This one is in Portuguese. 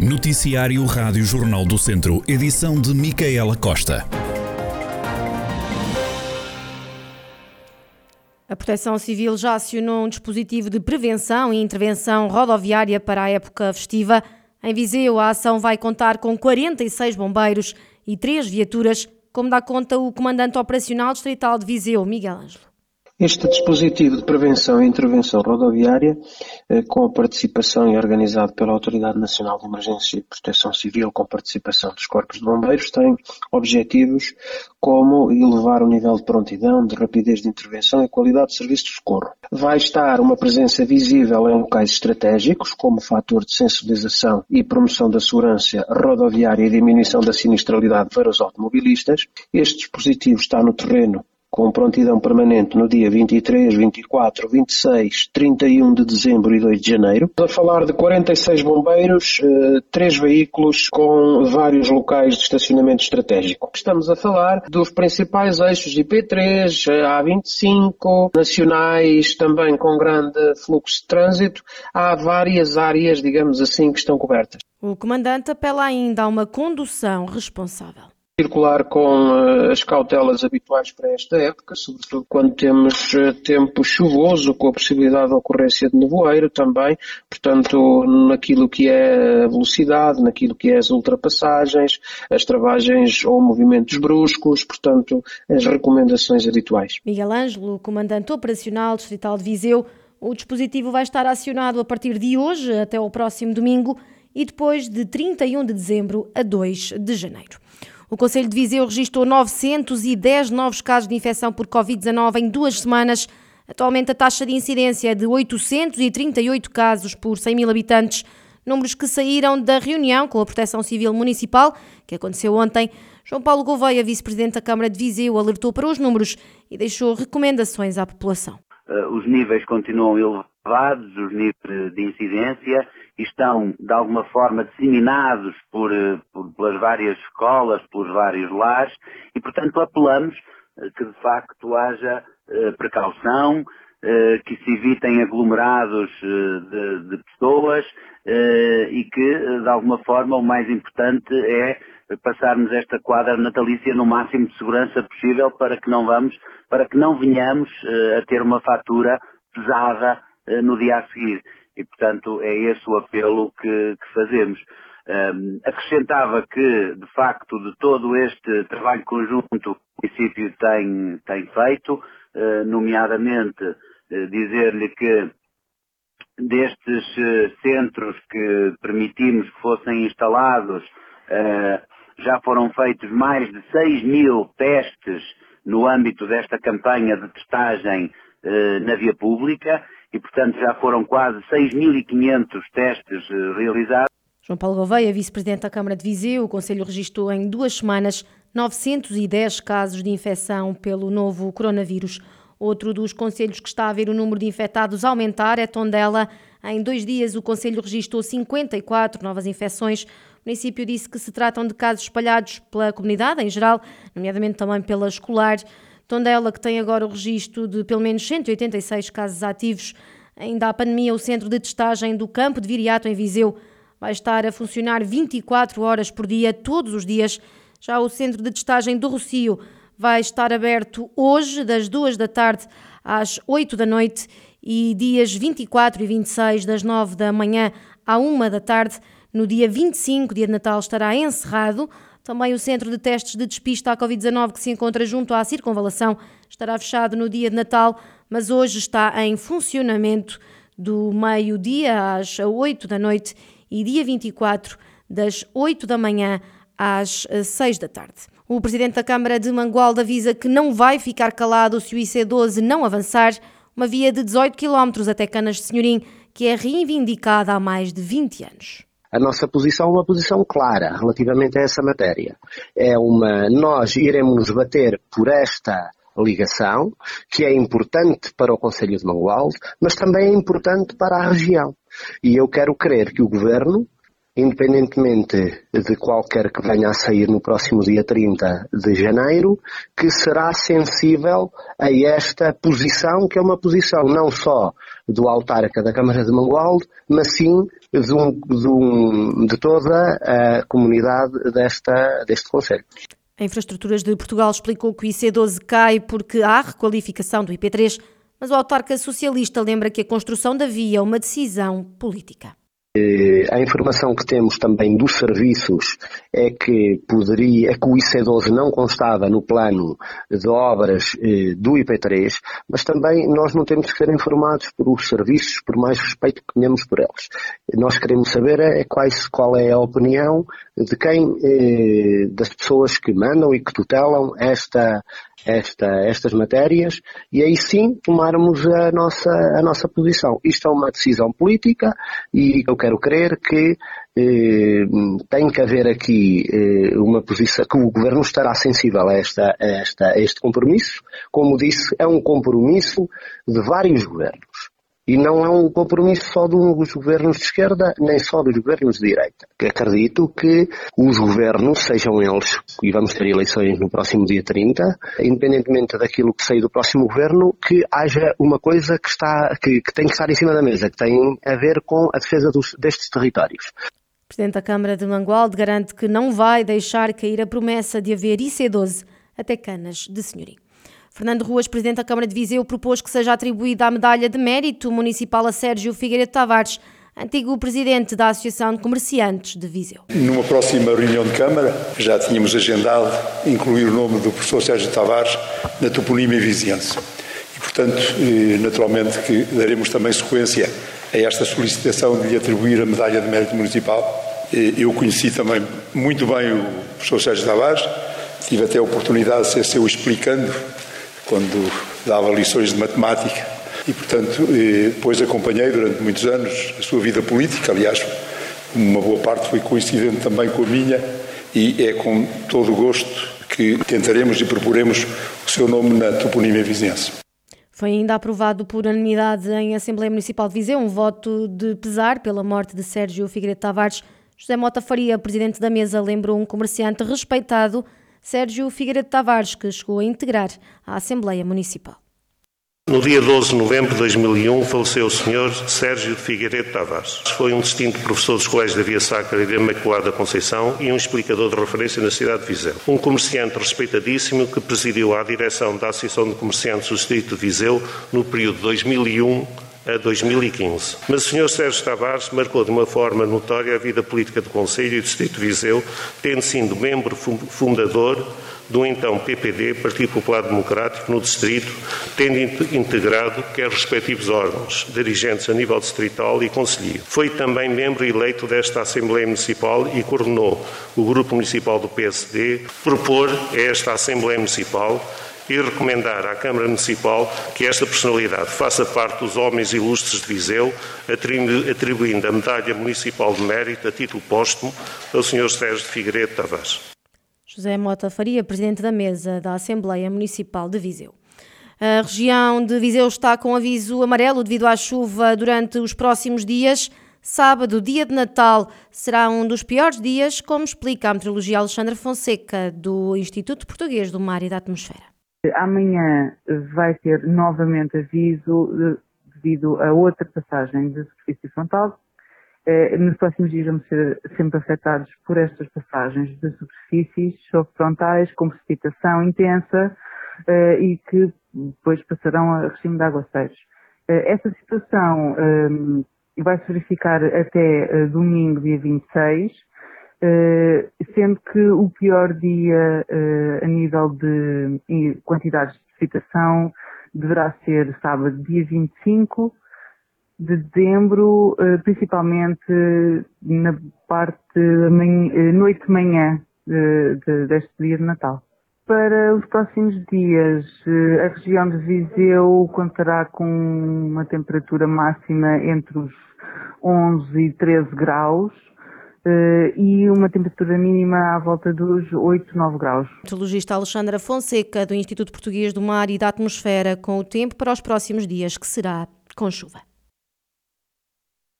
Noticiário Rádio Jornal do Centro, edição de Micaela Costa. A Proteção Civil já acionou um dispositivo de prevenção e intervenção rodoviária para a época festiva. Em Viseu, a ação vai contar com 46 bombeiros e 3 viaturas, como dá conta o comandante operacional distrital de Viseu, Miguel Ângelo. Este dispositivo de prevenção e intervenção rodoviária, eh, com a participação e organizado pela Autoridade Nacional de Emergência e Proteção Civil, com participação dos corpos de bombeiros, tem objetivos como elevar o nível de prontidão, de rapidez de intervenção e qualidade de serviço de socorro. Vai estar uma presença visível em locais estratégicos, como fator de sensibilização e promoção da segurança rodoviária e diminuição da sinistralidade para os automobilistas. Este dispositivo está no terreno com prontidão permanente no dia 23, 24, 26, 31 de dezembro e 2 de janeiro. A falar de 46 bombeiros, eh, três veículos com vários locais de estacionamento estratégico. Estamos a falar dos principais eixos IP3, A25, nacionais também com grande fluxo de trânsito. Há várias áreas, digamos assim, que estão cobertas. O comandante apela ainda a uma condução responsável circular com uh, as cautelas habituais para esta época, sobretudo quando temos uh, tempo chuvoso, com a possibilidade de ocorrência de nevoeiro também, portanto, naquilo que é a velocidade, naquilo que é as ultrapassagens, as travagens ou movimentos bruscos, portanto, as recomendações habituais. Miguel Ângelo, comandante operacional distrital de Viseu, o dispositivo vai estar acionado a partir de hoje até o próximo domingo e depois de 31 de dezembro a 2 de janeiro. O Conselho de Viseu registrou 910 novos casos de infecção por Covid-19 em duas semanas. Atualmente a taxa de incidência é de 838 casos por 100 mil habitantes, números que saíram da reunião com a Proteção Civil Municipal, que aconteceu ontem. João Paulo Gouveia, vice-presidente da Câmara de Viseu, alertou para os números e deixou recomendações à população. Uh, os níveis continuam elevados, os níveis de incidência, estão de alguma forma disseminados por, uh, por, pelas várias escolas, pelos vários lares, e portanto apelamos uh, que de facto haja precaução, que se evitem aglomerados de, de pessoas e que de alguma forma o mais importante é passarmos esta quadra natalícia no máximo de segurança possível para que não vamos, para que não venhamos a ter uma fatura pesada no dia a seguir. E, portanto, é esse o apelo que, que fazemos. Um, acrescentava que, de facto, de todo este trabalho conjunto o município tem, tem feito, uh, nomeadamente dizer-lhe que destes centros que permitimos que fossem instalados, já foram feitos mais de 6 mil testes no âmbito desta campanha de testagem na via pública e, portanto, já foram quase 6.500 testes eh, realizados. João Paulo Gouveia, vice-presidente da Câmara de Viseu, o Conselho registrou em duas semanas 910 casos de infecção pelo novo coronavírus. Outro dos conselhos que está a ver o número de infectados aumentar é Tondela. Em dois dias, o Conselho registrou 54 novas infecções. O município disse que se tratam de casos espalhados pela comunidade em geral, nomeadamente também pela escolar. Tondela, que tem agora o registro de pelo menos 186 casos ativos. Ainda a pandemia, o centro de testagem do campo de Viriato, em Viseu, vai estar a funcionar 24 horas por dia, todos os dias. Já o centro de testagem do Rocio vai estar aberto hoje, das 2 da tarde às 8 da noite, e dias 24 e 26, das 9 da manhã à 1 da tarde. No dia 25, dia de Natal, estará encerrado. Também o centro de testes de despista à Covid-19, que se encontra junto à circunvalação, estará fechado no dia de Natal, mas hoje está em funcionamento do meio-dia às 8 da noite e dia 24, das 8 da manhã às 6 da tarde. O presidente da Câmara de Mangualde avisa que não vai ficar calado se o IC12 não avançar, uma via de 18 km até Canas de Senhorim, que é reivindicada há mais de 20 anos. A nossa posição é uma posição clara relativamente a essa matéria. É uma, nós iremos nos bater por esta ligação, que é importante para o Conselho de Mangualde, mas também é importante para a região. E eu quero crer que o Governo, independentemente de qualquer que venha a sair no próximo dia 30 de janeiro, que será sensível a esta posição, que é uma posição não só do autarca da Câmara de Mangualde, mas sim de, um, de, um, de toda a comunidade desta, deste Conselho. A Infraestruturas de Portugal explicou que o IC12 cai porque há requalificação do IP3, mas o autarca socialista lembra que a construção da via é uma decisão política. A informação que temos também dos serviços é que poderia, é que o IC12 não constava no plano de obras eh, do IP3, mas também nós não temos que ser informados por os serviços, por mais respeito que tenhamos por eles. Nós queremos saber é quais, qual é a opinião de quem, eh, das pessoas que mandam e que tutelam esta, esta, estas matérias e aí sim tomarmos a nossa, a nossa posição. Isto é uma decisão política e eu quero crer que eh, tem que haver aqui eh, uma posição, que o Governo estará sensível a, esta, a, esta, a este compromisso. Como disse, é um compromisso de vários governos. E não é um compromisso só dos governos de esquerda, nem só dos governos de direita. Acredito que os governos, sejam eles, e vamos ter eleições no próximo dia 30, independentemente daquilo que sair do próximo governo, que haja uma coisa que, está, que, que tem que estar em cima da mesa, que tem a ver com a defesa dos, destes territórios. Presidente da Câmara de Mangualde garante que não vai deixar cair a promessa de haver IC12 até Canas de Senhorim. Fernando Ruas, Presidente da Câmara de Viseu, propôs que seja atribuída a medalha de mérito municipal a Sérgio Figueiredo Tavares, antigo Presidente da Associação de Comerciantes de Viseu. Numa próxima reunião de Câmara, já tínhamos agendado incluir o nome do professor Sérgio Tavares na toponímia viziense. E, portanto, eh, naturalmente que daremos também sequência a esta solicitação de lhe atribuir a medalha de mérito municipal. Eh, eu conheci também muito bem o professor Sérgio Tavares, tive até a oportunidade de ser seu explicando quando dava lições de matemática e, portanto, depois acompanhei durante muitos anos a sua vida política. Aliás, uma boa parte foi coincidente também com a minha e é com todo o gosto que tentaremos e proporemos o seu nome na toponímia vizinhança. Foi ainda aprovado por unanimidade em Assembleia Municipal de Viseu um voto de pesar pela morte de Sérgio Figueiredo Tavares. José Mota Faria, presidente da mesa, lembrou um comerciante respeitado Sérgio Figueiredo Tavares, que chegou a integrar a Assembleia Municipal. No dia 12 de novembro de 2001 faleceu o Sr. Sérgio Figueiredo Tavares. Foi um distinto professor dos colégios da Via Sacra e da Imaculada Conceição e um explicador de referência na cidade de Viseu. Um comerciante respeitadíssimo que presidiu a direção da Associação de Comerciantes do Distrito de Viseu no período de 2001 a 2015. Mas o Sr. Sérgio Tavares marcou de uma forma notória a vida política do Conselho e do Distrito de Viseu, tendo sido membro fundador do então PPD, Partido Popular Democrático, no Distrito, tendo integrado quer respectivos órgãos, dirigentes a nível distrital e conselheiro. Foi também membro eleito desta Assembleia Municipal e coordenou o Grupo Municipal do PSD propor a esta Assembleia Municipal e recomendar à Câmara Municipal que esta personalidade faça parte dos homens ilustres de Viseu, atribuindo a Medalha Municipal de Mérito a título póstumo ao Sr. Sérgio de Figueiredo Tavares. José Mota Faria, Presidente da Mesa da Assembleia Municipal de Viseu. A região de Viseu está com aviso amarelo devido à chuva durante os próximos dias. Sábado, dia de Natal, será um dos piores dias, como explica a meteorologia Alexandra Fonseca, do Instituto Português do Mar e da Atmosfera. Amanhã vai ter novamente aviso devido a outra passagem de superfície frontal. Eh, nos próximos dias vamos ser sempre afetados por estas passagens de superfícies frontais com precipitação intensa eh, e que depois passarão a regime de aguaceiros. Eh, essa situação vai se verificar até domingo, dia 26, eh, sendo que o pior dia uh, a nível de quantidades de precipitação deverá ser sábado, dia 25 de dezembro, uh, principalmente na parte noite-manhã de, de, deste dia de Natal. Para os próximos dias, a região de Viseu contará com uma temperatura máxima entre os 11 e 13 graus, e uma temperatura mínima à volta dos 8, 9 graus. Meteorologista Alexandra Fonseca, do Instituto Português do Mar e da Atmosfera, com o tempo para os próximos dias, que será com chuva.